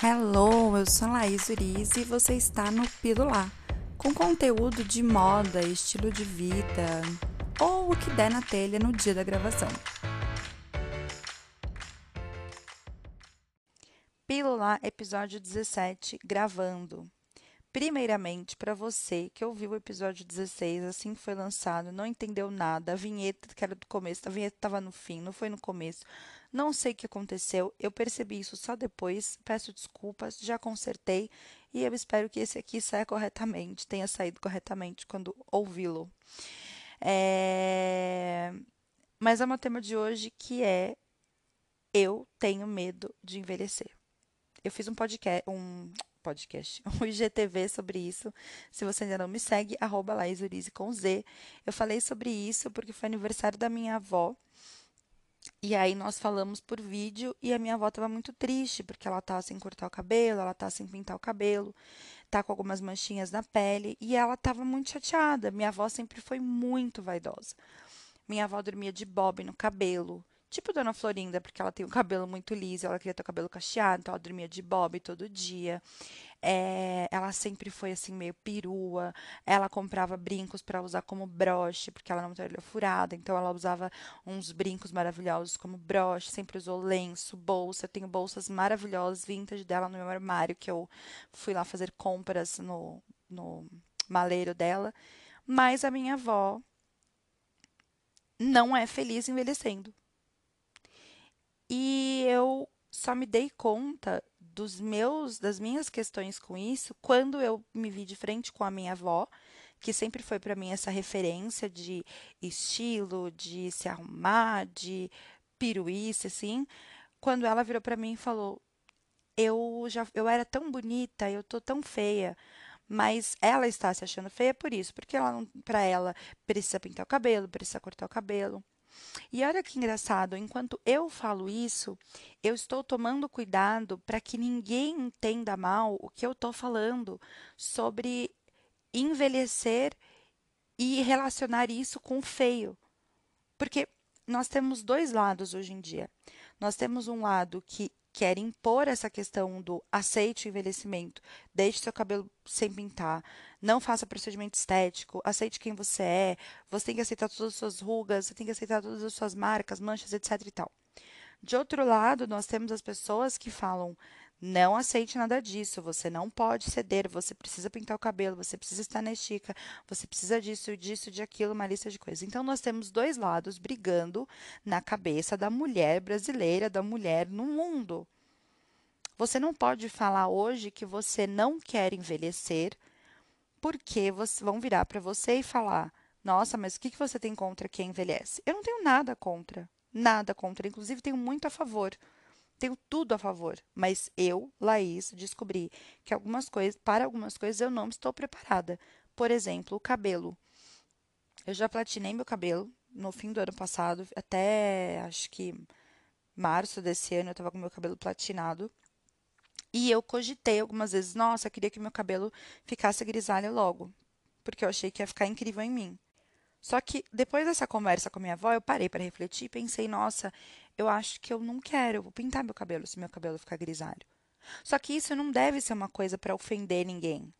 Hello, eu sou Laís Uriz e você está no Pílula, com conteúdo de moda, estilo de vida ou o que der na telha no dia da gravação. Pílula, episódio 17, gravando. Primeiramente, para você que ouviu o episódio 16, assim que foi lançado, não entendeu nada, a vinheta que era do começo, a vinheta estava no fim, não foi no começo. Não sei o que aconteceu, eu percebi isso só depois, peço desculpas, já consertei e eu espero que esse aqui saia corretamente, tenha saído corretamente quando ouvi-lo. É... Mas é o tema de hoje que é Eu tenho medo de envelhecer. Eu fiz um podcast, um podcast, um IGTV sobre isso. Se você ainda não me segue, arroba com Z. Eu falei sobre isso porque foi aniversário da minha avó. E aí nós falamos por vídeo e a minha avó estava muito triste, porque ela tá sem cortar o cabelo, ela tá sem pintar o cabelo, tá com algumas manchinhas na pele, e ela estava muito chateada. Minha avó sempre foi muito vaidosa. Minha avó dormia de bob no cabelo, tipo Dona Florinda, porque ela tem o cabelo muito liso, ela queria ter o cabelo cacheado, então ela dormia de bob todo dia. É, ela sempre foi assim meio perua. Ela comprava brincos para usar como broche, porque ela não tem olho furada, então ela usava uns brincos maravilhosos como broche, sempre usou lenço, bolsa. Eu tenho bolsas maravilhosas vintage dela no meu armário que eu fui lá fazer compras no, no maleiro dela. Mas a minha avó não é feliz envelhecendo. E eu só me dei conta dos meus das minhas questões com isso quando eu me vi de frente com a minha avó, que sempre foi para mim essa referência de estilo, de se arrumar, de piruíce assim, quando ela virou para mim e falou: "Eu já eu era tão bonita, eu tô tão feia, mas ela está se achando feia por isso, porque ela para ela precisa pintar o cabelo, precisa cortar o cabelo. E olha que engraçado, enquanto eu falo isso, eu estou tomando cuidado para que ninguém entenda mal o que eu estou falando sobre envelhecer e relacionar isso com o feio. Porque nós temos dois lados hoje em dia. Nós temos um lado que quer impor essa questão do aceite o envelhecimento, deixe seu cabelo sem pintar, não faça procedimento estético, aceite quem você é, você tem que aceitar todas as suas rugas, você tem que aceitar todas as suas marcas, manchas, etc e tal. De outro lado, nós temos as pessoas que falam: não aceite nada disso, você não pode ceder, você precisa pintar o cabelo, você precisa estar na estica, você precisa disso, disso, de aquilo, uma lista de coisas. Então, nós temos dois lados brigando na cabeça da mulher brasileira, da mulher no mundo. Você não pode falar hoje que você não quer envelhecer, porque vão virar para você e falar: nossa, mas o que você tem contra quem envelhece? Eu não tenho nada contra, nada contra, inclusive tenho muito a favor. Tenho tudo a favor, mas eu, Laís, descobri que algumas coisas, para algumas coisas eu não estou preparada. Por exemplo, o cabelo. Eu já platinei meu cabelo no fim do ano passado, até acho que março desse ano eu estava com meu cabelo platinado. E eu cogitei algumas vezes, nossa, eu queria que meu cabelo ficasse grisalho logo, porque eu achei que ia ficar incrível em mim. Só que depois dessa conversa com a minha avó, eu parei para refletir e pensei, nossa, eu acho que eu não quero, eu vou pintar meu cabelo se meu cabelo ficar grisalho. Só que isso não deve ser uma coisa para ofender ninguém.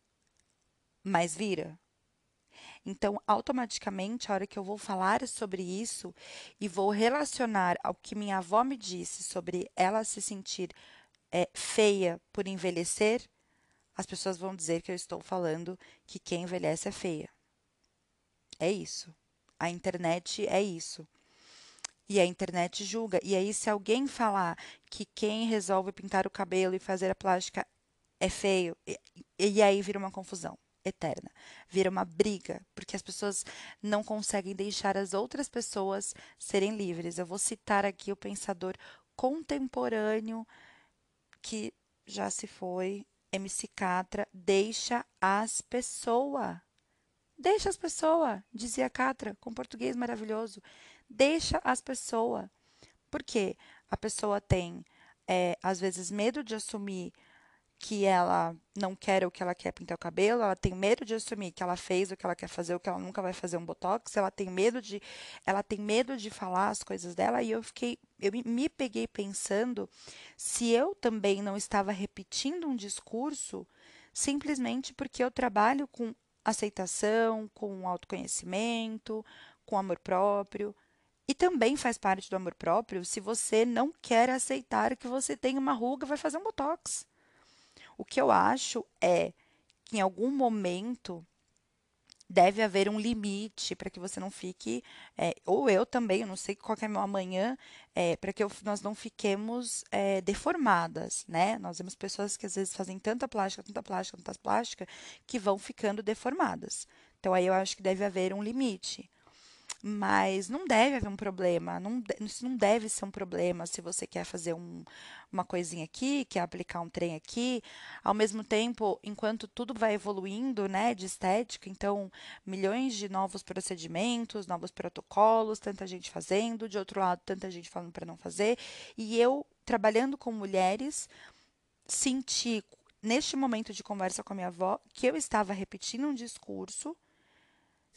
Mas vira. Então, automaticamente, a hora que eu vou falar sobre isso e vou relacionar ao que minha avó me disse sobre ela se sentir é, feia por envelhecer, as pessoas vão dizer que eu estou falando que quem envelhece é feia. É isso. A internet é isso. E a internet julga. E aí, se alguém falar que quem resolve pintar o cabelo e fazer a plástica é feio, e, e aí vira uma confusão eterna. Vira uma briga, porque as pessoas não conseguem deixar as outras pessoas serem livres. Eu vou citar aqui o pensador contemporâneo que já se foi, MC Catra, deixa as pessoas. Deixa as pessoas, dizia Catra, com português maravilhoso. Deixa as pessoas. Porque a pessoa tem, é, às vezes, medo de assumir que ela não quer o que ela quer pintar o cabelo, ela tem medo de assumir que ela fez o que ela quer fazer, o que ela nunca vai fazer um botox, ela tem medo de ela tem medo de falar as coisas dela e eu fiquei eu me peguei pensando se eu também não estava repetindo um discurso simplesmente porque eu trabalho com aceitação, com autoconhecimento, com amor próprio. E também faz parte do amor próprio se você não quer aceitar que você tem uma ruga, vai fazer um botox. O que eu acho é que em algum momento deve haver um limite para que você não fique, é, ou eu também, eu não sei qual é meu amanhã, é, para que eu, nós não fiquemos é, deformadas, né? Nós vemos pessoas que às vezes fazem tanta plástica, tanta plástica, tanta plástica, que vão ficando deformadas. Então aí eu acho que deve haver um limite. Mas não deve haver um problema, não, isso não deve ser um problema se você quer fazer um, uma coisinha aqui, quer aplicar um trem aqui. Ao mesmo tempo, enquanto tudo vai evoluindo, né, de estética, então milhões de novos procedimentos, novos protocolos, tanta gente fazendo, de outro lado, tanta gente falando para não fazer. E eu, trabalhando com mulheres, senti neste momento de conversa com a minha avó que eu estava repetindo um discurso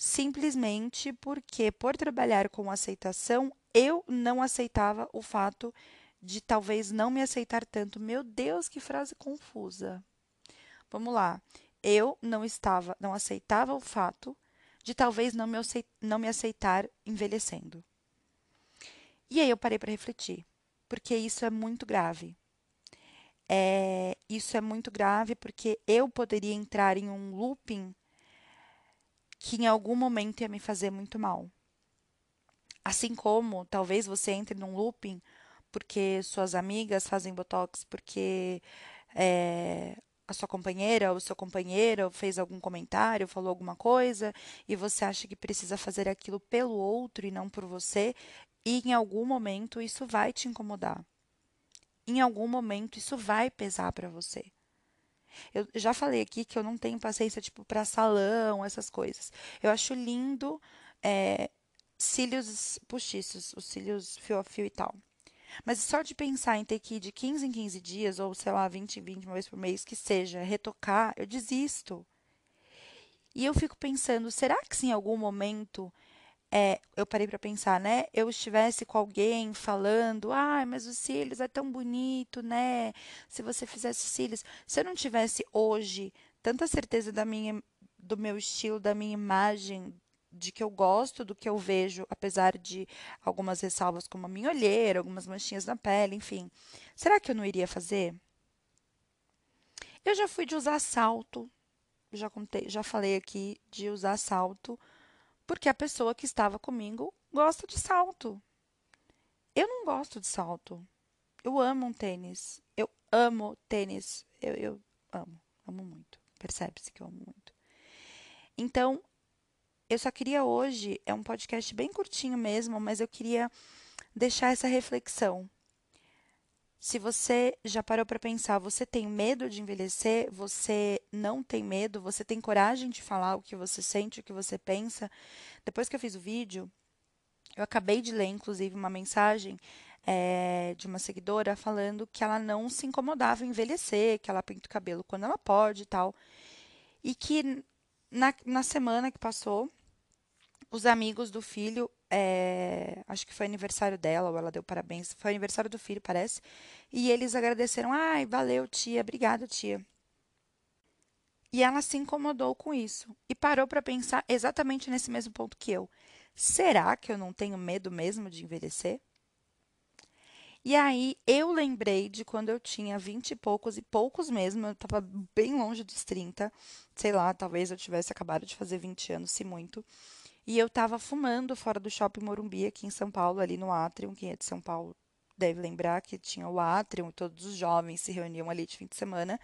simplesmente porque, por trabalhar com aceitação, eu não aceitava o fato de talvez não me aceitar tanto. Meu Deus, que frase confusa. Vamos lá. Eu não estava, não aceitava o fato de talvez não me, não me aceitar envelhecendo. E aí eu parei para refletir, porque isso é muito grave. É, isso é muito grave porque eu poderia entrar em um looping que em algum momento ia me fazer muito mal. Assim como talvez você entre num looping porque suas amigas fazem botox, porque é, a sua companheira ou seu companheiro fez algum comentário, falou alguma coisa, e você acha que precisa fazer aquilo pelo outro e não por você, e em algum momento isso vai te incomodar. Em algum momento isso vai pesar para você. Eu já falei aqui que eu não tenho paciência, tipo, para salão, essas coisas. Eu acho lindo é, cílios postiços, os cílios fio a fio e tal. Mas só de pensar em ter que ir de 15 em 15 dias, ou sei lá, 20 em 20 uma vez por mês, que seja, retocar, eu desisto. E eu fico pensando, será que se em algum momento é, eu parei para pensar, né? Eu estivesse com alguém falando, ah, mas os cílios é tão bonito, né? Se você fizesse cílios, se eu não tivesse hoje tanta certeza da minha, do meu estilo, da minha imagem, de que eu gosto do que eu vejo, apesar de algumas ressalvas como a minha olheira, algumas manchinhas na pele, enfim, será que eu não iria fazer? Eu já fui de usar salto, já contei, já falei aqui de usar salto porque a pessoa que estava comigo gosta de salto. Eu não gosto de salto. Eu amo um tênis. Eu amo tênis. Eu, eu amo, amo muito. Percebe-se que eu amo muito. Então, eu só queria hoje, é um podcast bem curtinho mesmo, mas eu queria deixar essa reflexão se você já parou para pensar, você tem medo de envelhecer? Você não tem medo? Você tem coragem de falar o que você sente, o que você pensa? Depois que eu fiz o vídeo, eu acabei de ler, inclusive, uma mensagem é, de uma seguidora falando que ela não se incomodava em envelhecer, que ela pinta o cabelo quando ela pode e tal. E que na, na semana que passou, os amigos do filho é, acho que foi aniversário dela, ou ela deu parabéns. Foi aniversário do filho, parece. E eles agradeceram. Ai, valeu, tia. Obrigada, tia. E ela se incomodou com isso. E parou para pensar exatamente nesse mesmo ponto que eu. Será que eu não tenho medo mesmo de envelhecer? E aí eu lembrei de quando eu tinha vinte e poucos, e poucos mesmo, eu estava bem longe dos 30, sei lá, talvez eu tivesse acabado de fazer 20 anos, se muito. E eu estava fumando fora do shopping Morumbi, aqui em São Paulo, ali no Atrium. Quem é de São Paulo deve lembrar que tinha o Atrium, todos os jovens se reuniam ali de fim de semana.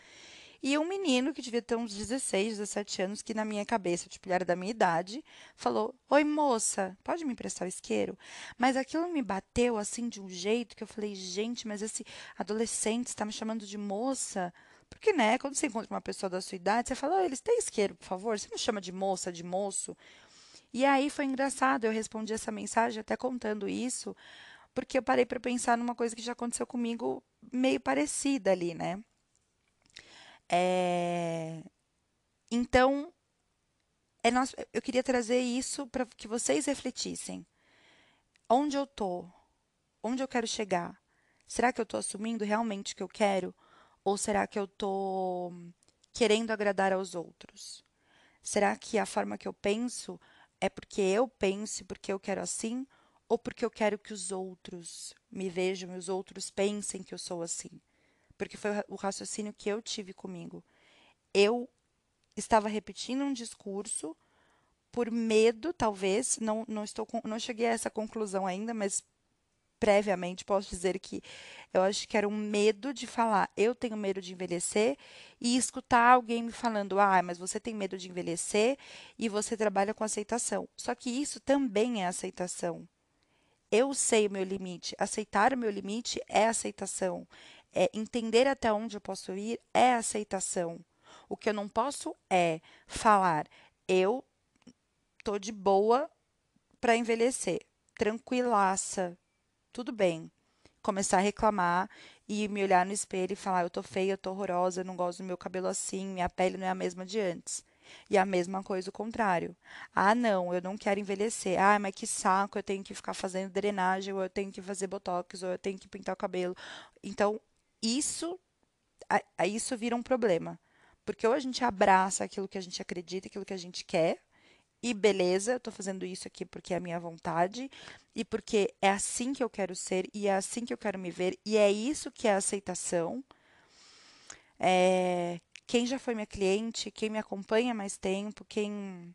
E um menino que devia ter uns 16, 17 anos, que na minha cabeça, tipo, ele era da minha idade, falou: Oi, moça, pode me emprestar o isqueiro? Mas aquilo me bateu assim de um jeito que eu falei: Gente, mas esse adolescente está me chamando de moça? Porque, né, quando você encontra uma pessoa da sua idade, você fala: oh, eles têm isqueiro, por favor? Você não chama de moça, de moço? E aí foi engraçado, eu respondi essa mensagem até contando isso, porque eu parei para pensar numa coisa que já aconteceu comigo meio parecida ali, né? É... Então, é nosso... eu queria trazer isso para que vocês refletissem. Onde eu tô? Onde eu quero chegar? Será que eu estou assumindo realmente o que eu quero? Ou será que eu estou querendo agradar aos outros? Será que a forma que eu penso é porque eu penso, porque eu quero assim? Ou porque eu quero que os outros me vejam e os outros pensem que eu sou assim? Porque foi o raciocínio que eu tive comigo. Eu estava repetindo um discurso por medo, talvez, não, não estou não cheguei a essa conclusão ainda, mas previamente posso dizer que eu acho que era um medo de falar, eu tenho medo de envelhecer e escutar alguém me falando, ah, mas você tem medo de envelhecer e você trabalha com aceitação. Só que isso também é aceitação. Eu sei o meu limite. Aceitar o meu limite é aceitação. É entender até onde eu posso ir é aceitação. O que eu não posso é falar, eu tô de boa para envelhecer, tranquilaça, tudo bem. Começar a reclamar e me olhar no espelho e falar: eu tô feia, eu tô horrorosa, eu não gosto do meu cabelo assim, minha pele não é a mesma de antes. E a mesma coisa o contrário. Ah, não, eu não quero envelhecer. Ah, mas que saco, eu tenho que ficar fazendo drenagem, ou eu tenho que fazer botox, ou eu tenho que pintar o cabelo. Então, isso, a, isso vira um problema. Porque ou a gente abraça aquilo que a gente acredita, aquilo que a gente quer, e beleza, eu tô fazendo isso aqui porque é a minha vontade e porque é assim que eu quero ser e é assim que eu quero me ver e é isso que é aceitação. É, quem já foi minha cliente, quem me acompanha mais tempo, quem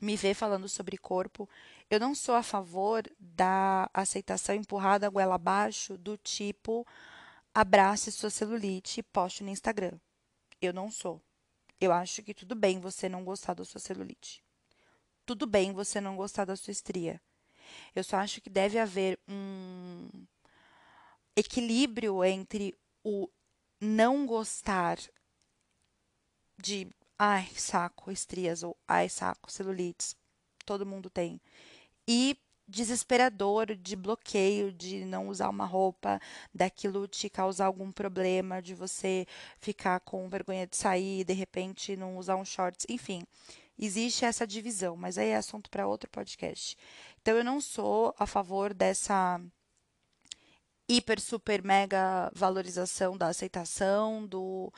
me vê falando sobre corpo, eu não sou a favor da aceitação empurrada goela abaixo do tipo abrace sua celulite e poste no Instagram. Eu não sou. Eu acho que tudo bem você não gostar da sua celulite tudo bem você não gostar da sua estria. Eu só acho que deve haver um equilíbrio entre o não gostar de ai, saco, estrias ou ai, saco, celulites. Todo mundo tem. E desesperador de bloqueio, de não usar uma roupa, daquilo te causar algum problema, de você ficar com vergonha de sair, de repente não usar um shorts, enfim existe essa divisão, mas aí é assunto para outro podcast. Então eu não sou a favor dessa hiper, super, mega valorização da aceitação, do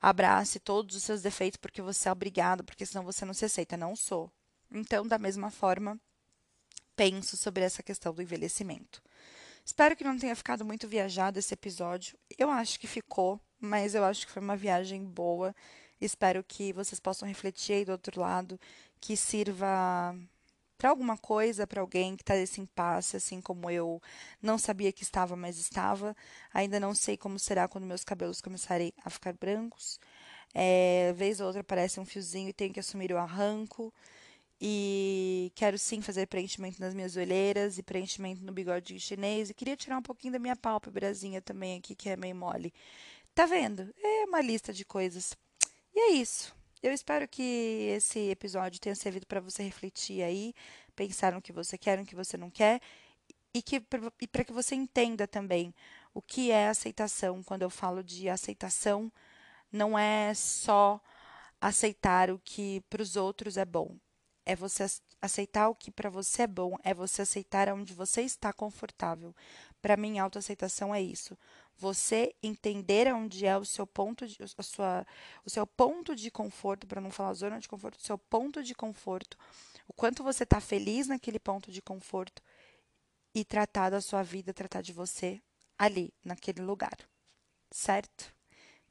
abrace todos os seus defeitos porque você é obrigado, porque senão você não se aceita. Não sou. Então, da mesma forma, penso sobre essa questão do envelhecimento. Espero que não tenha ficado muito viajado esse episódio. Eu acho que ficou, mas eu acho que foi uma viagem boa Espero que vocês possam refletir aí do outro lado, que sirva para alguma coisa, para alguém que está nesse impasse, assim como eu não sabia que estava, mas estava. Ainda não sei como será quando meus cabelos começarem a ficar brancos. É, vez ou outra aparece um fiozinho e tenho que assumir o arranco. E quero sim fazer preenchimento nas minhas olheiras e preenchimento no bigode chinês. E queria tirar um pouquinho da minha pálpebrazinha também aqui, que é meio mole. Tá vendo? É uma lista de coisas. E é isso. Eu espero que esse episódio tenha servido para você refletir aí, pensar no que você quer, no que você não quer, e, que, e para que você entenda também o que é aceitação. Quando eu falo de aceitação, não é só aceitar o que para os outros é bom. É você aceitar o que para você é bom, é você aceitar onde você está confortável. Para mim, autoaceitação é isso você entender onde é o seu ponto de, a sua, o seu ponto de conforto, para não falar zona de conforto, o seu ponto de conforto, o quanto você está feliz naquele ponto de conforto e tratar da sua vida, tratar de você ali, naquele lugar, certo?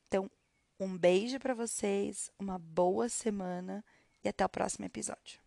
Então, um beijo para vocês, uma boa semana e até o próximo episódio.